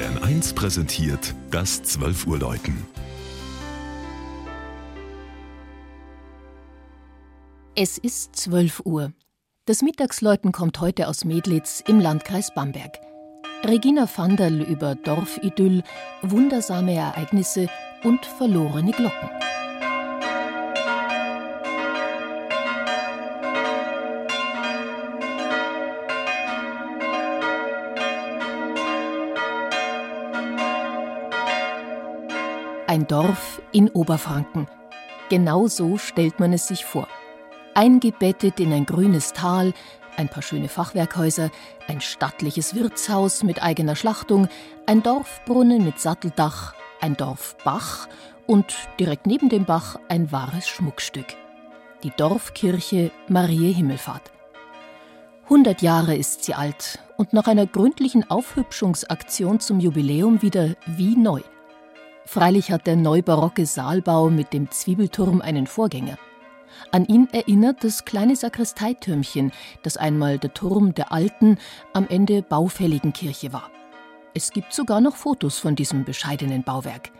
Bayern 1 präsentiert das 12 Uhr Läuten. Es ist 12 Uhr. Das Mittagsläuten kommt heute aus Medlitz im Landkreis Bamberg. Regina Vanderl über Dorfidyll, wundersame Ereignisse und verlorene Glocken. Ein Dorf in Oberfranken. Genau so stellt man es sich vor. Eingebettet in ein grünes Tal, ein paar schöne Fachwerkhäuser, ein stattliches Wirtshaus mit eigener Schlachtung, ein Dorfbrunnen mit Satteldach, ein Dorfbach und direkt neben dem Bach ein wahres Schmuckstück. Die Dorfkirche Marie Himmelfahrt. 100 Jahre ist sie alt und nach einer gründlichen Aufhübschungsaktion zum Jubiläum wieder wie neu. Freilich hat der neubarocke Saalbau mit dem Zwiebelturm einen Vorgänger. An ihn erinnert das kleine Sakristeitürmchen, das einmal der Turm der alten, am Ende baufälligen Kirche war. Es gibt sogar noch Fotos von diesem bescheidenen Bauwerk.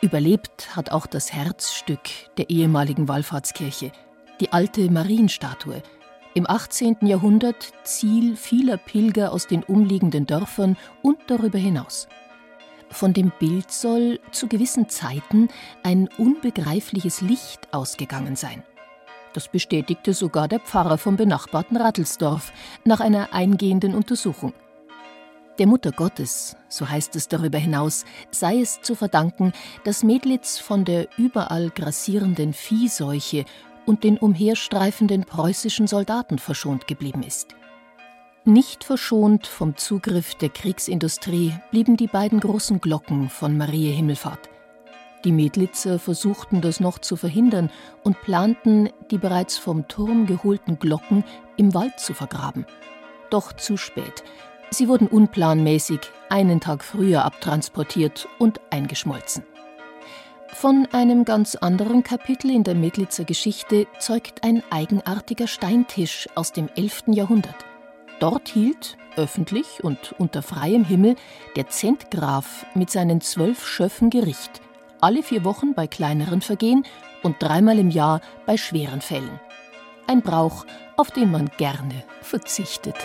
Überlebt hat auch das Herzstück der ehemaligen Wallfahrtskirche, die alte Marienstatue, im 18. Jahrhundert Ziel vieler Pilger aus den umliegenden Dörfern und darüber hinaus. Von dem Bild soll zu gewissen Zeiten ein unbegreifliches Licht ausgegangen sein. Das bestätigte sogar der Pfarrer vom benachbarten Rattelsdorf nach einer eingehenden Untersuchung. Der Mutter Gottes, so heißt es darüber hinaus, sei es zu verdanken, dass Medlitz von der überall grassierenden Viehseuche und den umherstreifenden preußischen Soldaten verschont geblieben ist. Nicht verschont vom Zugriff der Kriegsindustrie blieben die beiden großen Glocken von Marie Himmelfahrt. Die Medlitzer versuchten das noch zu verhindern und planten, die bereits vom Turm geholten Glocken im Wald zu vergraben. Doch zu spät. Sie wurden unplanmäßig einen Tag früher abtransportiert und eingeschmolzen. Von einem ganz anderen Kapitel in der Medlitzer Geschichte zeugt ein eigenartiger Steintisch aus dem 11. Jahrhundert. Dort hielt, öffentlich und unter freiem Himmel, der Zentgraf mit seinen zwölf Schöffen Gericht, alle vier Wochen bei kleineren Vergehen und dreimal im Jahr bei schweren Fällen. Ein Brauch, auf den man gerne verzichtet.